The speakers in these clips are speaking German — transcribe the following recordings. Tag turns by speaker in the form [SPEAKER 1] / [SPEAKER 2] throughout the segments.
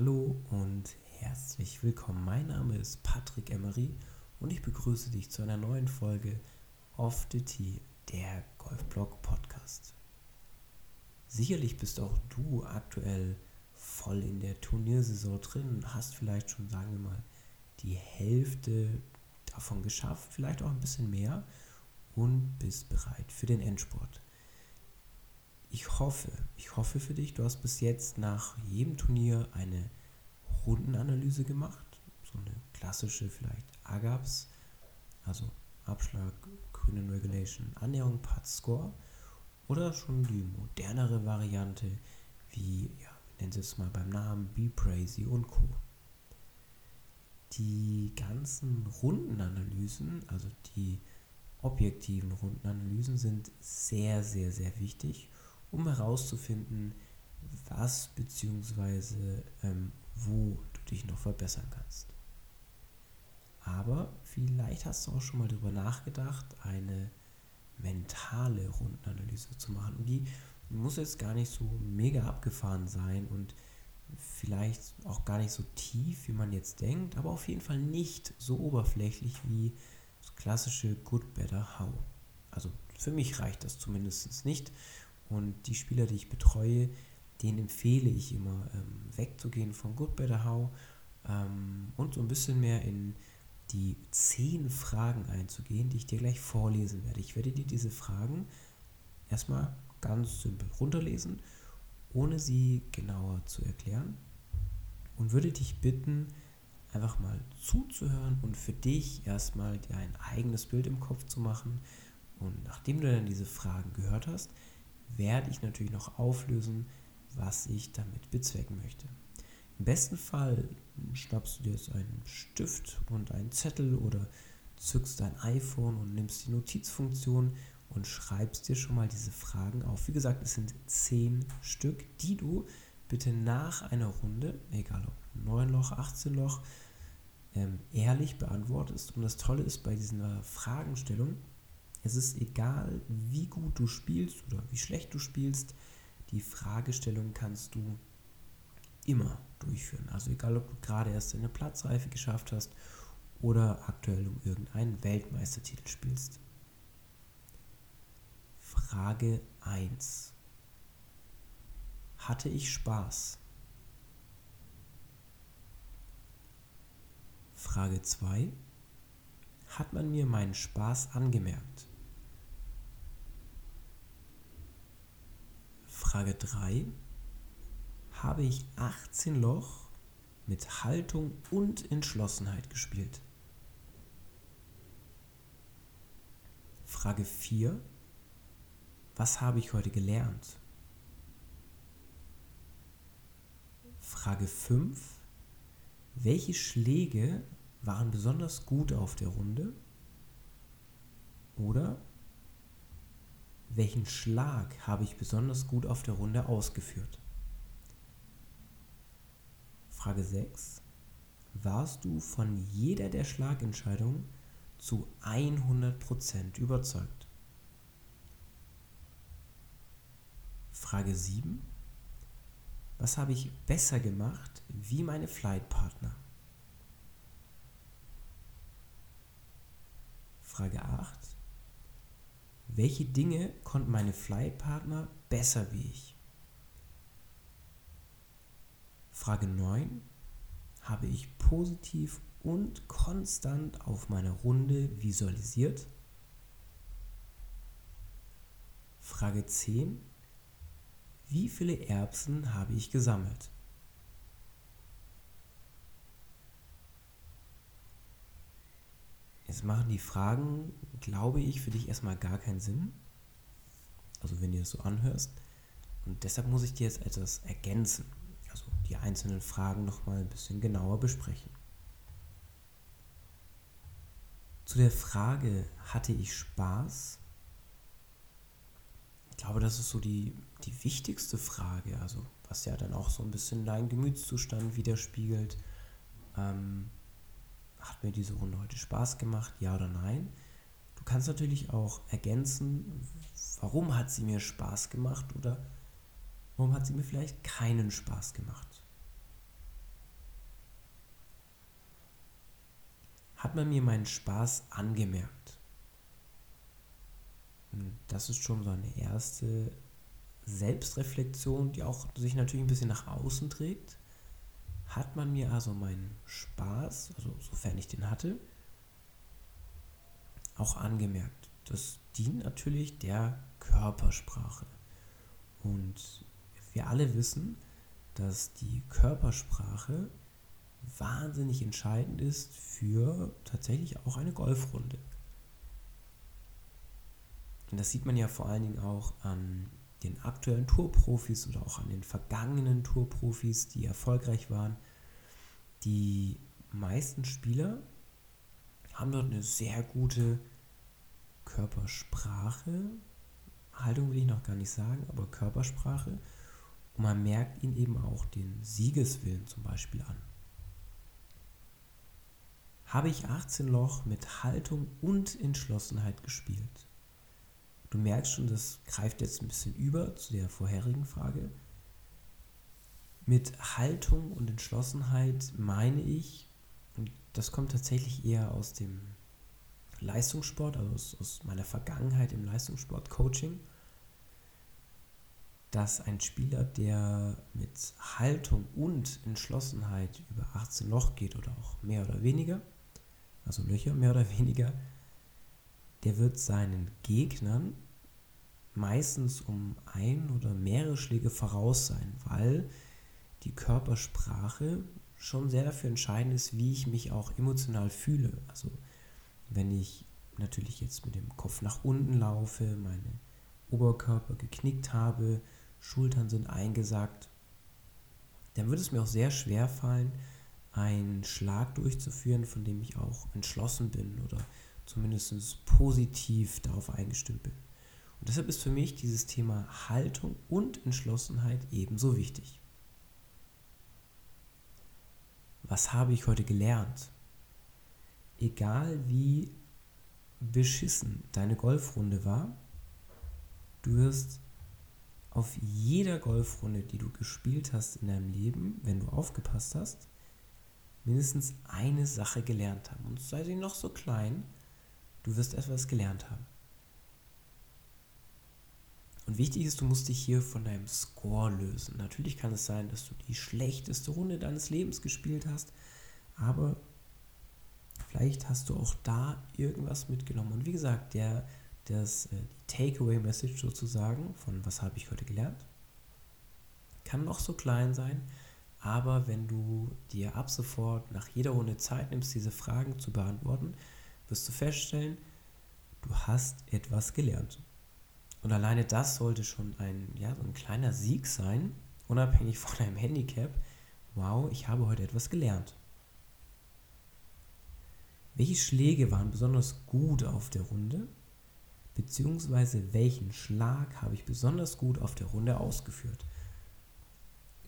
[SPEAKER 1] Hallo und herzlich willkommen. Mein Name ist Patrick Emery und ich begrüße dich zu einer neuen Folge Off the Tee, der Golfblog Podcast. Sicherlich bist auch du aktuell voll in der Turniersaison drin, hast vielleicht schon, sagen wir mal, die Hälfte davon geschafft, vielleicht auch ein bisschen mehr und bist bereit für den Endspurt ich hoffe, ich hoffe für dich, du hast bis jetzt nach jedem Turnier eine Rundenanalyse gemacht. So eine klassische vielleicht AGAPS, also Abschlag, Grünen Regulation, Annäherung, Putt, Score. Oder schon die modernere Variante, wie, ja, nennen Sie es mal beim Namen, Be Crazy und Co. Die ganzen Rundenanalysen, also die objektiven Rundenanalysen, sind sehr, sehr, sehr wichtig um herauszufinden, was bzw. Ähm, wo du dich noch verbessern kannst. Aber vielleicht hast du auch schon mal darüber nachgedacht, eine mentale Rundenanalyse zu machen. Und die muss jetzt gar nicht so mega abgefahren sein und vielleicht auch gar nicht so tief, wie man jetzt denkt, aber auf jeden Fall nicht so oberflächlich wie das klassische Good, Better, How. Also für mich reicht das zumindest nicht. Und die Spieler, die ich betreue, denen empfehle ich immer, ähm, wegzugehen von Good Better How ähm, und so ein bisschen mehr in die zehn Fragen einzugehen, die ich dir gleich vorlesen werde. Ich werde dir diese Fragen erstmal ganz simpel runterlesen, ohne sie genauer zu erklären und würde dich bitten, einfach mal zuzuhören und für dich erstmal dir ein eigenes Bild im Kopf zu machen. Und nachdem du dann diese Fragen gehört hast, werde ich natürlich noch auflösen, was ich damit bezwecken möchte. Im besten Fall schnappst du dir jetzt einen Stift und einen Zettel oder zückst dein iPhone und nimmst die Notizfunktion und schreibst dir schon mal diese Fragen auf. Wie gesagt, es sind zehn Stück, die du bitte nach einer Runde, egal ob 9 Loch, 18 Loch, ähm, ehrlich beantwortest. Und das Tolle ist bei dieser Fragenstellung, es ist egal, wie gut du spielst oder wie schlecht du spielst, die Fragestellung kannst du immer durchführen. Also egal, ob du gerade erst eine Platzreife geschafft hast oder aktuell um irgendeinen Weltmeistertitel spielst. Frage 1. Hatte ich Spaß? Frage 2. Hat man mir meinen Spaß angemerkt? Frage 3. Habe ich 18 Loch mit Haltung und Entschlossenheit gespielt? Frage 4. Was habe ich heute gelernt? Frage 5. Welche Schläge waren besonders gut auf der Runde? Oder welchen Schlag habe ich besonders gut auf der Runde ausgeführt? Frage 6. Warst du von jeder der Schlagentscheidungen zu 100% überzeugt? Frage 7. Was habe ich besser gemacht wie meine Flightpartner? Frage 8. Welche Dinge konnten meine Flypartner besser wie ich? Frage 9. Habe ich positiv und konstant auf meine Runde visualisiert? Frage 10. Wie viele Erbsen habe ich gesammelt? Jetzt machen die Fragen, glaube ich, für dich erstmal gar keinen Sinn. Also wenn du das so anhörst. Und deshalb muss ich dir jetzt etwas ergänzen. Also die einzelnen Fragen nochmal ein bisschen genauer besprechen. Zu der Frage, hatte ich Spaß? Ich glaube, das ist so die, die wichtigste Frage, also was ja dann auch so ein bisschen deinen Gemütszustand widerspiegelt. Ähm, hat mir diese Runde heute Spaß gemacht, ja oder nein. Du kannst natürlich auch ergänzen, warum hat sie mir Spaß gemacht oder warum hat sie mir vielleicht keinen Spaß gemacht. Hat man mir meinen Spaß angemerkt? Hm, das ist schon so eine erste Selbstreflexion, die auch sich natürlich ein bisschen nach außen trägt. Hat man mir also meinen Spaß, also sofern ich den hatte, auch angemerkt. Das dient natürlich der Körpersprache. Und wir alle wissen, dass die Körpersprache wahnsinnig entscheidend ist für tatsächlich auch eine Golfrunde. Und das sieht man ja vor allen Dingen auch an den aktuellen Tourprofis oder auch an den vergangenen Tourprofis, die erfolgreich waren. Die meisten Spieler haben dort eine sehr gute Körpersprache. Haltung will ich noch gar nicht sagen, aber Körpersprache. Und man merkt ihnen eben auch den Siegeswillen zum Beispiel an. Habe ich 18 Loch mit Haltung und Entschlossenheit gespielt? Du merkst schon, das greift jetzt ein bisschen über zu der vorherigen Frage. Mit Haltung und Entschlossenheit meine ich, und das kommt tatsächlich eher aus dem Leistungssport, also aus, aus meiner Vergangenheit im Leistungssport-Coaching, dass ein Spieler, der mit Haltung und Entschlossenheit über 18 Loch geht oder auch mehr oder weniger, also Löcher mehr oder weniger, der wird seinen Gegnern meistens um ein oder mehrere Schläge voraus sein, weil die Körpersprache schon sehr dafür entscheidend ist, wie ich mich auch emotional fühle. Also wenn ich natürlich jetzt mit dem Kopf nach unten laufe, meine Oberkörper geknickt habe, Schultern sind eingesackt, dann würde es mir auch sehr schwer fallen, einen Schlag durchzuführen, von dem ich auch entschlossen bin oder zumindest positiv darauf eingestimmt bin. Und deshalb ist für mich dieses Thema Haltung und Entschlossenheit ebenso wichtig. Was habe ich heute gelernt? Egal wie beschissen deine Golfrunde war, du wirst auf jeder Golfrunde, die du gespielt hast in deinem Leben, wenn du aufgepasst hast, mindestens eine Sache gelernt haben. Und sei sie noch so klein, du wirst etwas gelernt haben. Und wichtig ist, du musst dich hier von deinem Score lösen. Natürlich kann es sein, dass du die schlechteste Runde deines Lebens gespielt hast, aber vielleicht hast du auch da irgendwas mitgenommen. Und wie gesagt, der, das, äh, die Takeaway-Message sozusagen von was habe ich heute gelernt, kann noch so klein sein, aber wenn du dir ab sofort nach jeder Runde Zeit nimmst, diese Fragen zu beantworten, wirst du feststellen, du hast etwas gelernt. Und alleine das sollte schon ein, ja, so ein kleiner Sieg sein, unabhängig von deinem Handicap. Wow, ich habe heute etwas gelernt. Welche Schläge waren besonders gut auf der Runde? Beziehungsweise welchen Schlag habe ich besonders gut auf der Runde ausgeführt?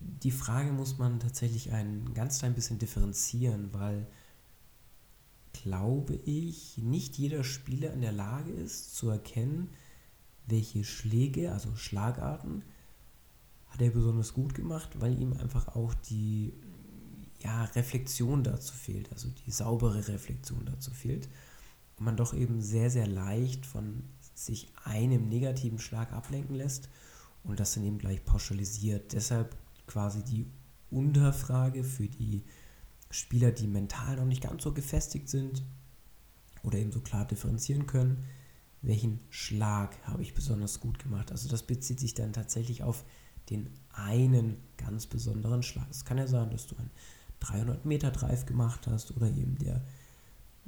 [SPEAKER 1] Die Frage muss man tatsächlich ein ganz klein bisschen differenzieren, weil glaube ich, nicht jeder Spieler in der Lage ist zu erkennen, welche Schläge, also Schlagarten, hat er besonders gut gemacht, weil ihm einfach auch die ja, Reflexion dazu fehlt, also die saubere Reflexion dazu fehlt. Und man doch eben sehr, sehr leicht von sich einem negativen Schlag ablenken lässt und das dann eben gleich pauschalisiert. Deshalb quasi die Unterfrage für die Spieler, die mental noch nicht ganz so gefestigt sind oder eben so klar differenzieren können, welchen Schlag habe ich besonders gut gemacht. Also das bezieht sich dann tatsächlich auf den einen ganz besonderen Schlag. Es kann ja sein, dass du einen 300 Meter Drive gemacht hast oder eben der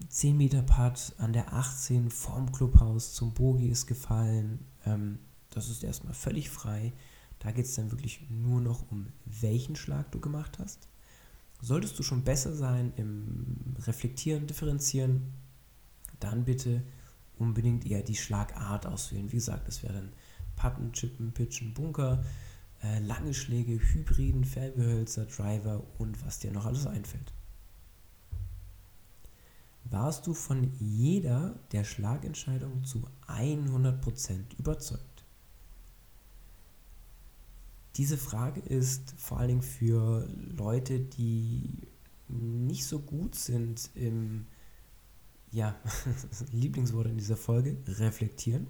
[SPEAKER 1] 10 Meter Putt an der 18 vorm Clubhaus zum Bogi ist gefallen. Ähm, das ist erstmal völlig frei. Da geht es dann wirklich nur noch um welchen Schlag du gemacht hast. Solltest du schon besser sein im Reflektieren, Differenzieren, dann bitte unbedingt eher die Schlagart auswählen. Wie gesagt, das wäre dann Putten, Chippen, Pitchen, Bunker, äh, lange Schläge, Hybriden, Färbehölzer, Driver und was dir noch alles einfällt. Warst du von jeder der Schlagentscheidungen zu 100% überzeugt? Diese Frage ist vor allen Dingen für Leute, die nicht so gut sind im ja, Lieblingswort in dieser Folge, reflektieren.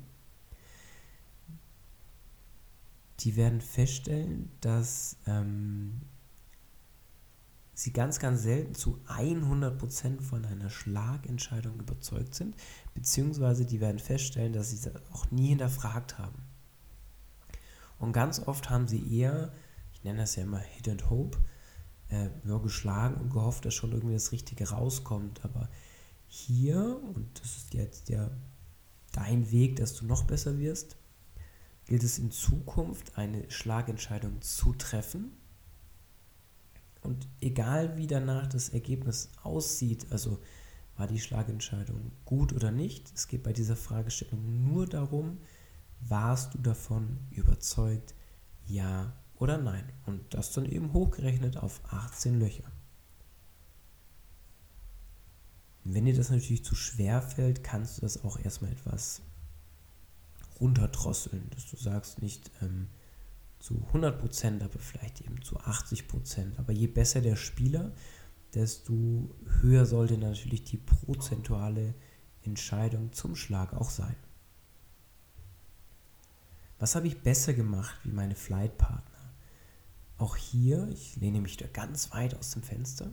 [SPEAKER 1] Die werden feststellen, dass ähm, sie ganz, ganz selten zu 100% von einer Schlagentscheidung überzeugt sind, beziehungsweise die werden feststellen, dass sie es auch nie hinterfragt haben. Und ganz oft haben sie eher, ich nenne das ja immer Hit and Hope, äh, nur geschlagen und gehofft, dass schon irgendwie das Richtige rauskommt. Aber hier, und das ist jetzt ja dein Weg, dass du noch besser wirst, gilt es in Zukunft, eine Schlagentscheidung zu treffen und egal wie danach das Ergebnis aussieht, also war die Schlagentscheidung gut oder nicht, es geht bei dieser Fragestellung nur darum, warst du davon überzeugt, ja oder nein? Und das dann eben hochgerechnet auf 18 Löcher. Wenn dir das natürlich zu schwer fällt, kannst du das auch erstmal etwas runterdrosseln, dass du sagst nicht, ähm, zu 100 Prozent, aber vielleicht eben zu 80 Prozent. Aber je besser der Spieler, desto höher sollte natürlich die prozentuale Entscheidung zum Schlag auch sein. Was habe ich besser gemacht wie meine Flightpartner? Auch hier, ich lehne mich da ganz weit aus dem Fenster,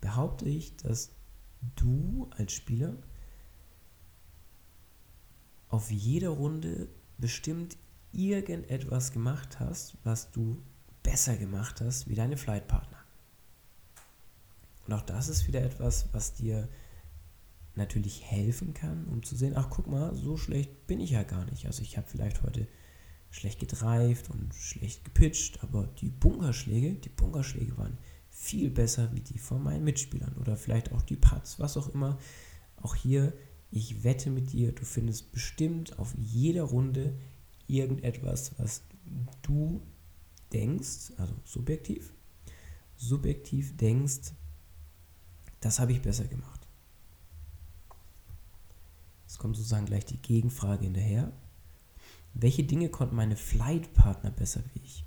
[SPEAKER 1] behaupte ich, dass du als Spieler auf jeder Runde bestimmt irgendetwas gemacht hast, was du besser gemacht hast wie deine Flightpartner. Und auch das ist wieder etwas, was dir natürlich helfen kann, um zu sehen, ach guck mal, so schlecht bin ich ja gar nicht. Also ich habe vielleicht heute schlecht gedreift und schlecht gepitcht, aber die Bunkerschläge, die Bunkerschläge waren viel besser wie die von meinen Mitspielern oder vielleicht auch die Putts, was auch immer. Auch hier, ich wette mit dir, du findest bestimmt auf jeder Runde irgendetwas, was du denkst, also subjektiv, subjektiv denkst, das habe ich besser gemacht. Es kommt sozusagen gleich die Gegenfrage hinterher. Welche Dinge konnten meine Flight-Partner besser wie ich?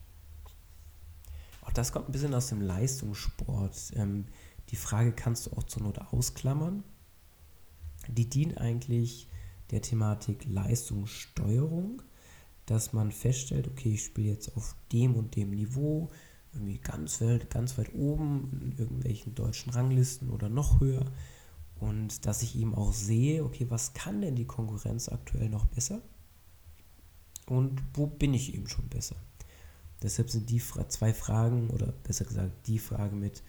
[SPEAKER 1] Auch das kommt ein bisschen aus dem Leistungssport. Ähm, die Frage kannst du auch zur Not ausklammern. Die dient eigentlich der Thematik Leistungssteuerung dass man feststellt, okay, ich spiele jetzt auf dem und dem Niveau, irgendwie ganz weit, ganz weit oben in irgendwelchen deutschen Ranglisten oder noch höher. Und dass ich eben auch sehe, okay, was kann denn die Konkurrenz aktuell noch besser? Und wo bin ich eben schon besser? Deshalb sind die zwei Fragen, oder besser gesagt, die Frage mit,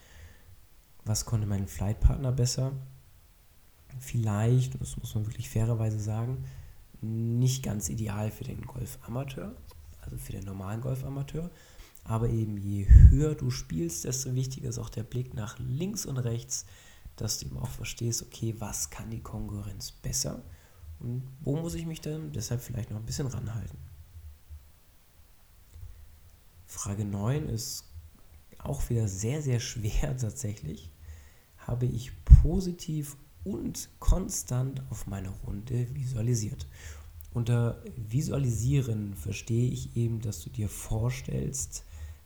[SPEAKER 1] was konnte mein Flightpartner besser? Vielleicht, das muss man wirklich fairerweise sagen, nicht ganz ideal für den Golfamateur, also für den normalen Golfamateur. Aber eben je höher du spielst, desto wichtiger ist auch der Blick nach links und rechts, dass du eben auch verstehst, okay, was kann die Konkurrenz besser und wo muss ich mich dann deshalb vielleicht noch ein bisschen ranhalten. Frage 9 ist auch wieder sehr, sehr schwer tatsächlich. Habe ich positiv und konstant auf meine Runde visualisiert. Unter Visualisieren verstehe ich eben, dass du dir vorstellst,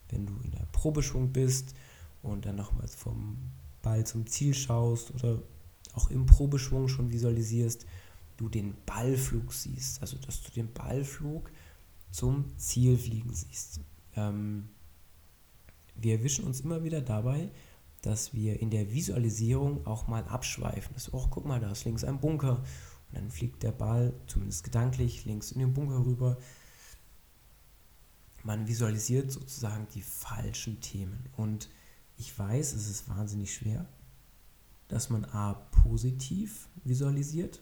[SPEAKER 1] wenn du in der Probeschwung bist und dann nochmals vom Ball zum Ziel schaust oder auch im Probeschwung schon visualisierst, du den Ballflug siehst, also dass du den Ballflug zum Ziel fliegen siehst. Ähm, wir erwischen uns immer wieder dabei, dass wir in der Visualisierung auch mal abschweifen. Das, oh, guck mal, da ist links ein Bunker und dann fliegt der Ball, zumindest gedanklich, links in den Bunker rüber. Man visualisiert sozusagen die falschen Themen. Und ich weiß, es ist wahnsinnig schwer, dass man A positiv visualisiert.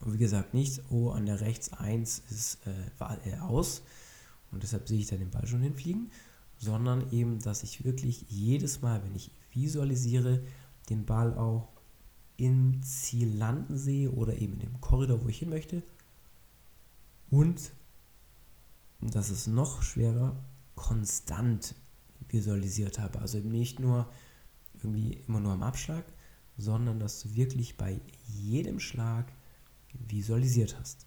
[SPEAKER 1] Und wie gesagt, nicht, oh, an der rechts 1 ist äh, aus und deshalb sehe ich da den Ball schon hinfliegen, sondern eben, dass ich wirklich jedes Mal, wenn ich visualisiere, den Ball auch im Ziel landen sehe oder eben in dem Korridor, wo ich hin möchte. Und, das ist noch schwerer, konstant visualisiert habe. Also eben nicht nur irgendwie immer nur am Abschlag, sondern dass du wirklich bei jedem Schlag visualisiert hast.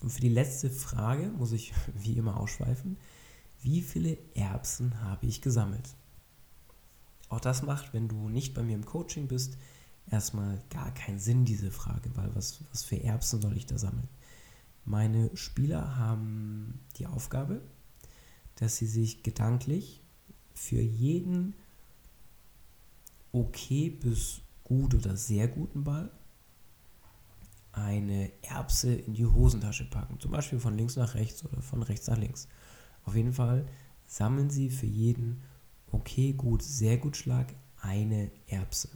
[SPEAKER 1] Und für die letzte Frage muss ich wie immer ausschweifen. Wie viele Erbsen habe ich gesammelt? auch das macht, wenn du nicht bei mir im Coaching bist, erstmal gar keinen Sinn, diese Frage, weil was, was für Erbsen soll ich da sammeln? Meine Spieler haben die Aufgabe, dass sie sich gedanklich für jeden okay bis gut oder sehr guten Ball eine Erbse in die Hosentasche packen. Zum Beispiel von links nach rechts oder von rechts nach links. Auf jeden Fall sammeln Sie für jeden okay, gut, sehr gut Schlag eine Erbse.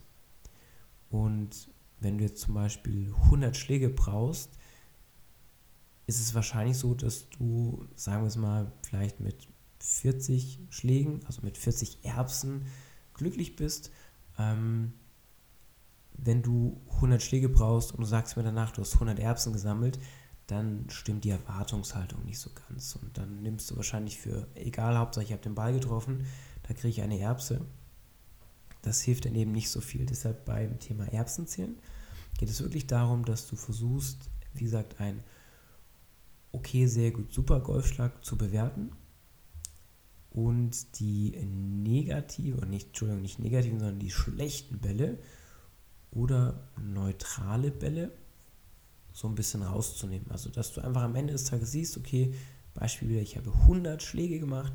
[SPEAKER 1] Und wenn du jetzt zum Beispiel 100 Schläge brauchst, ist es wahrscheinlich so, dass du, sagen wir es mal, vielleicht mit 40 Schlägen, also mit 40 Erbsen glücklich bist. Ähm, wenn du 100 Schläge brauchst und du sagst mir danach, du hast 100 Erbsen gesammelt, dann stimmt die Erwartungshaltung nicht so ganz. Und dann nimmst du wahrscheinlich für, egal, Hauptsache ich habe den Ball getroffen, da kriege ich eine Erbse. Das hilft dann eben nicht so viel. Deshalb beim Thema Erbsenzählen geht es wirklich darum, dass du versuchst, wie gesagt, ein okay, sehr gut, super Golfschlag zu bewerten und die negative, nicht, Entschuldigung, nicht negativen, sondern die schlechten Bälle oder neutrale Bälle so ein bisschen rauszunehmen. Also, dass du einfach am Ende des Tages siehst, okay, Beispiel wieder, ich habe 100 Schläge gemacht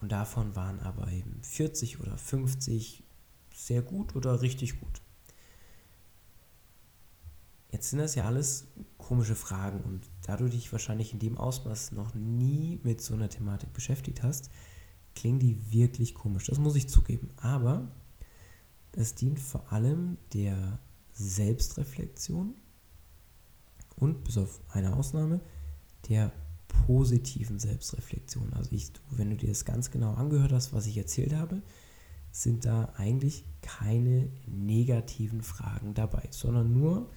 [SPEAKER 1] und davon waren aber eben 40 oder 50 sehr gut oder richtig gut. Jetzt sind das ja alles komische Fragen und da du dich wahrscheinlich in dem Ausmaß noch nie mit so einer Thematik beschäftigt hast, klingen die wirklich komisch. Das muss ich zugeben. Aber es dient vor allem der Selbstreflexion und bis auf eine Ausnahme der positiven Selbstreflexion. Also ich, wenn du dir das ganz genau angehört hast, was ich erzählt habe, sind da eigentlich keine negativen Fragen dabei, sondern nur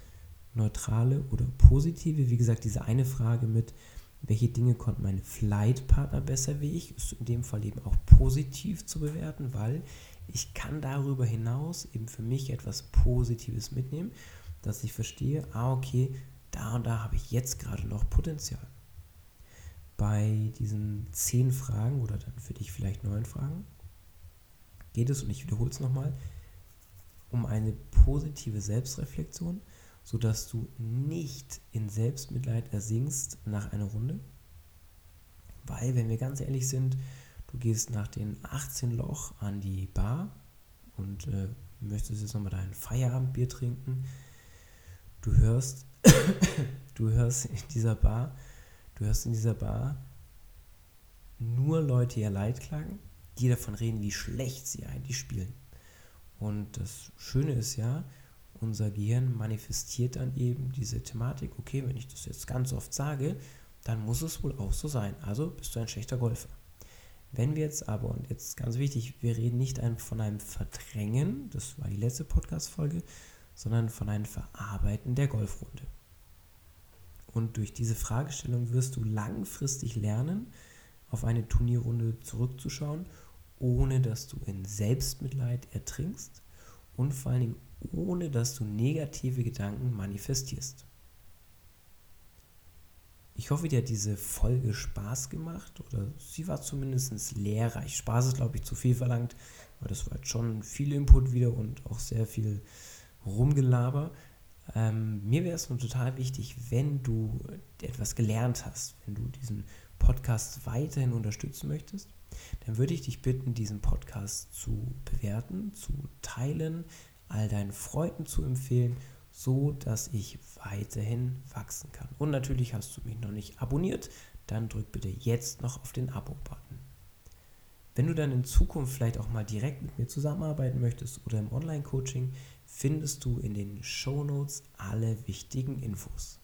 [SPEAKER 1] neutrale oder positive. Wie gesagt, diese eine Frage mit, welche Dinge konnten meine Flightpartner besser wie ich, ist in dem Fall eben auch positiv zu bewerten, weil ich kann darüber hinaus eben für mich etwas Positives mitnehmen, dass ich verstehe, ah okay, da und da habe ich jetzt gerade noch Potenzial. Bei diesen zehn Fragen oder dann für dich vielleicht neun Fragen geht es, und ich wiederhole es nochmal, um eine positive Selbstreflexion, sodass du nicht in Selbstmitleid ersinkst nach einer Runde. Weil, wenn wir ganz ehrlich sind, du gehst nach den 18 Loch an die Bar und äh, möchtest jetzt nochmal dein Feierabendbier trinken. Du hörst du hörst in dieser Bar, du hörst in dieser Bar nur Leute ihr Leid klagen, die davon reden, wie schlecht sie eigentlich spielen. Und das Schöne ist ja, unser Gehirn manifestiert dann eben diese Thematik, okay, wenn ich das jetzt ganz oft sage, dann muss es wohl auch so sein. Also bist du ein schlechter Golfer. Wenn wir jetzt aber, und jetzt ganz wichtig, wir reden nicht von einem Verdrängen, das war die letzte Podcast-Folge, sondern von einem Verarbeiten der Golfrunde. Und durch diese Fragestellung wirst du langfristig lernen, auf eine Turnierrunde zurückzuschauen, ohne dass du in Selbstmitleid ertrinkst und vor allen Dingen ohne dass du negative Gedanken manifestierst. Ich hoffe, dir hat diese Folge Spaß gemacht oder sie war zumindest lehrreich. Spaß ist, glaube ich, zu viel verlangt, weil das war jetzt schon viel Input wieder und auch sehr viel Rumgelaber. Ähm, mir wäre es nur total wichtig, wenn du etwas gelernt hast, wenn du diesen Podcast weiterhin unterstützen möchtest, dann würde ich dich bitten, diesen Podcast zu bewerten, zu teilen, all deinen Freunden zu empfehlen, so dass ich weiterhin wachsen kann. Und natürlich hast du mich noch nicht abonniert, dann drück bitte jetzt noch auf den Abo-Button. Wenn du dann in Zukunft vielleicht auch mal direkt mit mir zusammenarbeiten möchtest oder im Online-Coaching, findest du in den Show Notes alle wichtigen Infos.